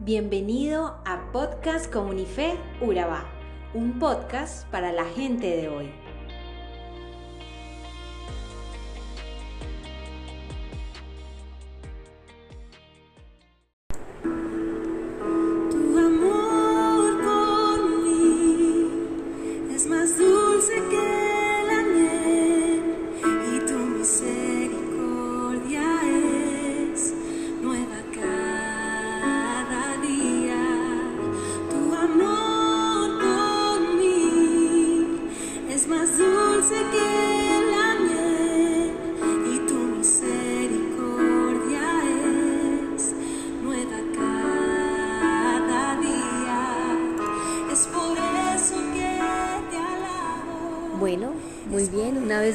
Bienvenido a Podcast Comunife Urabá, un podcast para la gente de hoy.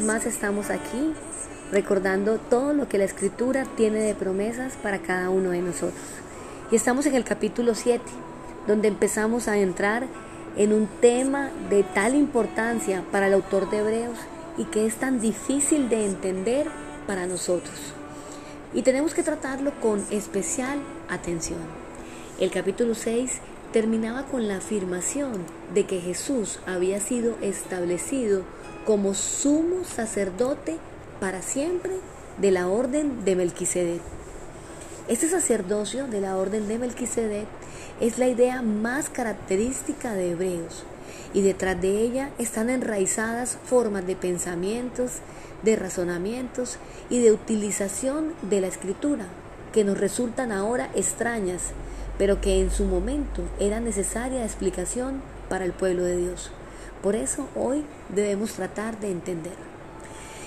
Más estamos aquí recordando todo lo que la escritura tiene de promesas para cada uno de nosotros. Y estamos en el capítulo 7, donde empezamos a entrar en un tema de tal importancia para el autor de Hebreos y que es tan difícil de entender para nosotros. Y tenemos que tratarlo con especial atención. El capítulo 6 terminaba con la afirmación de que Jesús había sido establecido como sumo sacerdote para siempre de la orden de Melquisedec. Este sacerdocio de la orden de Melquisedec es la idea más característica de Hebreos y detrás de ella están enraizadas formas de pensamientos, de razonamientos y de utilización de la escritura que nos resultan ahora extrañas, pero que en su momento era necesaria explicación para el pueblo de Dios. Por eso hoy debemos tratar de entender.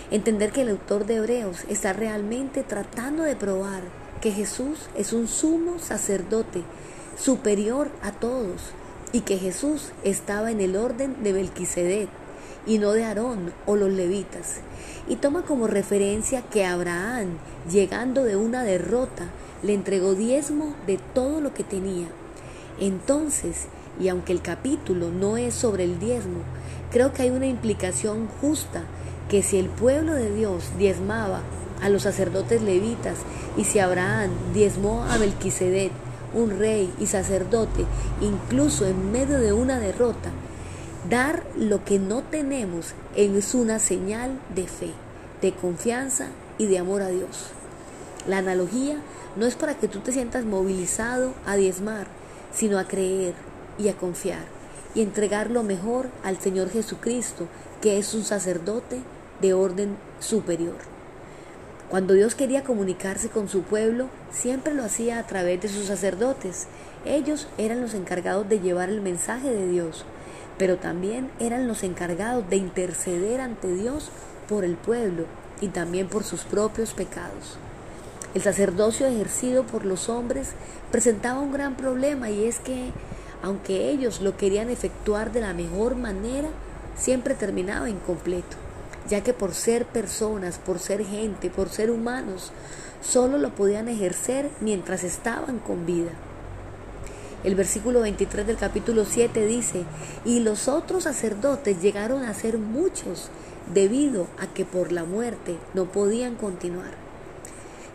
Entender que el autor de Hebreos está realmente tratando de probar que Jesús es un sumo sacerdote superior a todos y que Jesús estaba en el orden de Belquisedec y no de Aarón o los levitas. Y toma como referencia que Abraham, llegando de una derrota, le entregó diezmo de todo lo que tenía. Entonces, y aunque el capítulo no es sobre el diezmo, creo que hay una implicación justa que si el pueblo de Dios diezmaba a los sacerdotes levitas y si Abraham diezmó a Melquisedec, un rey y sacerdote, incluso en medio de una derrota, dar lo que no tenemos es una señal de fe, de confianza y de amor a Dios. La analogía no es para que tú te sientas movilizado a diezmar, sino a creer y a confiar y entregar lo mejor al Señor Jesucristo, que es un sacerdote de orden superior. Cuando Dios quería comunicarse con su pueblo, siempre lo hacía a través de sus sacerdotes. Ellos eran los encargados de llevar el mensaje de Dios, pero también eran los encargados de interceder ante Dios por el pueblo y también por sus propios pecados. El sacerdocio ejercido por los hombres presentaba un gran problema y es que, aunque ellos lo querían efectuar de la mejor manera, siempre terminaba incompleto ya que por ser personas, por ser gente, por ser humanos, solo lo podían ejercer mientras estaban con vida. El versículo 23 del capítulo 7 dice, y los otros sacerdotes llegaron a ser muchos debido a que por la muerte no podían continuar.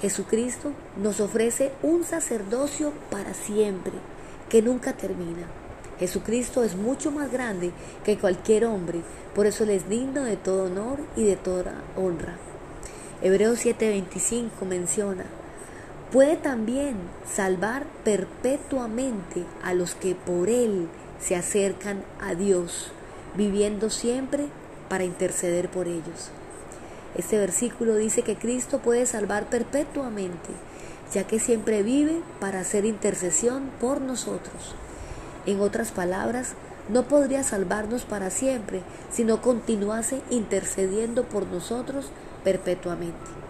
Jesucristo nos ofrece un sacerdocio para siempre, que nunca termina. Jesucristo es mucho más grande que cualquier hombre, por eso Él es digno de todo honor y de toda honra. Hebreos 7:25 menciona, puede también salvar perpetuamente a los que por Él se acercan a Dios, viviendo siempre para interceder por ellos. Este versículo dice que Cristo puede salvar perpetuamente, ya que siempre vive para hacer intercesión por nosotros. En otras palabras, no podría salvarnos para siempre si no continuase intercediendo por nosotros perpetuamente.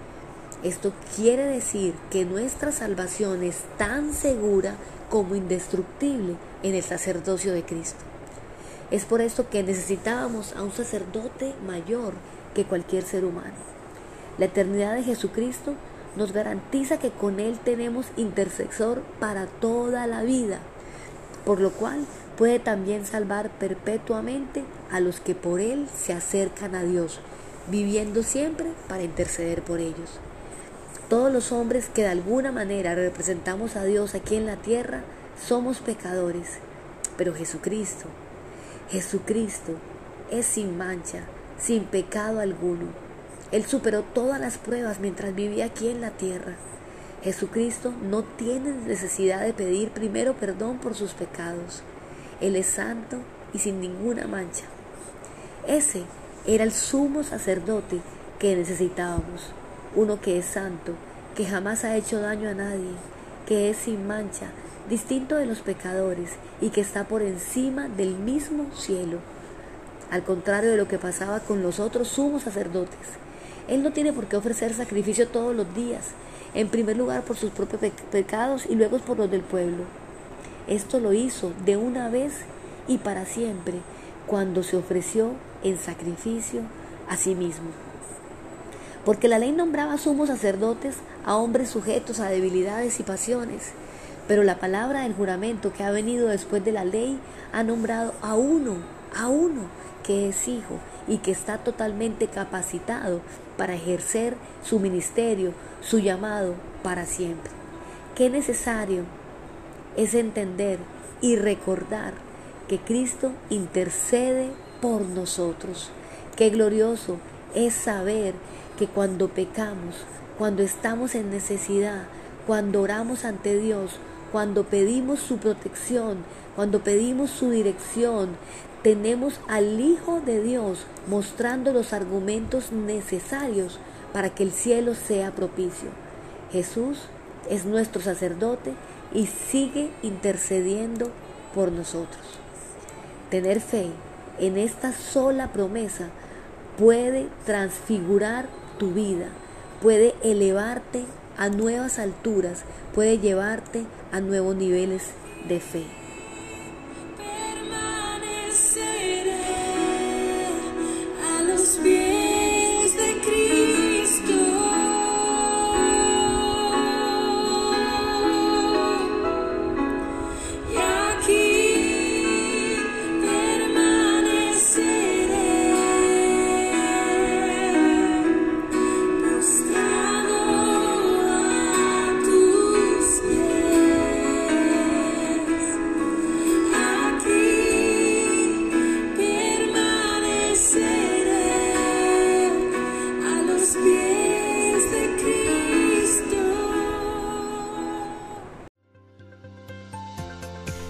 Esto quiere decir que nuestra salvación es tan segura como indestructible en el sacerdocio de Cristo. Es por esto que necesitábamos a un sacerdote mayor que cualquier ser humano. La eternidad de Jesucristo nos garantiza que con Él tenemos intercesor para toda la vida por lo cual puede también salvar perpetuamente a los que por Él se acercan a Dios, viviendo siempre para interceder por ellos. Todos los hombres que de alguna manera representamos a Dios aquí en la tierra somos pecadores, pero Jesucristo, Jesucristo es sin mancha, sin pecado alguno. Él superó todas las pruebas mientras vivía aquí en la tierra. Jesucristo no tiene necesidad de pedir primero perdón por sus pecados. Él es santo y sin ninguna mancha. Ese era el sumo sacerdote que necesitábamos, uno que es santo, que jamás ha hecho daño a nadie, que es sin mancha, distinto de los pecadores y que está por encima del mismo cielo. Al contrario de lo que pasaba con los otros sumos sacerdotes, Él no tiene por qué ofrecer sacrificio todos los días, en primer lugar por sus propios pecados y luego por los del pueblo. Esto lo hizo de una vez y para siempre, cuando se ofreció en sacrificio a sí mismo. Porque la ley nombraba sumos sacerdotes a hombres sujetos a debilidades y pasiones, pero la palabra del juramento que ha venido después de la ley ha nombrado a uno, a uno que es hijo y que está totalmente capacitado para ejercer su ministerio, su llamado para siempre. Qué necesario es entender y recordar que Cristo intercede por nosotros. Qué glorioso es saber que cuando pecamos, cuando estamos en necesidad, cuando oramos ante Dios, cuando pedimos su protección, cuando pedimos su dirección, tenemos al Hijo de Dios mostrando los argumentos necesarios para que el cielo sea propicio. Jesús es nuestro sacerdote y sigue intercediendo por nosotros. Tener fe en esta sola promesa puede transfigurar tu vida, puede elevarte a nuevas alturas, puede llevarte a nuevos niveles de fe.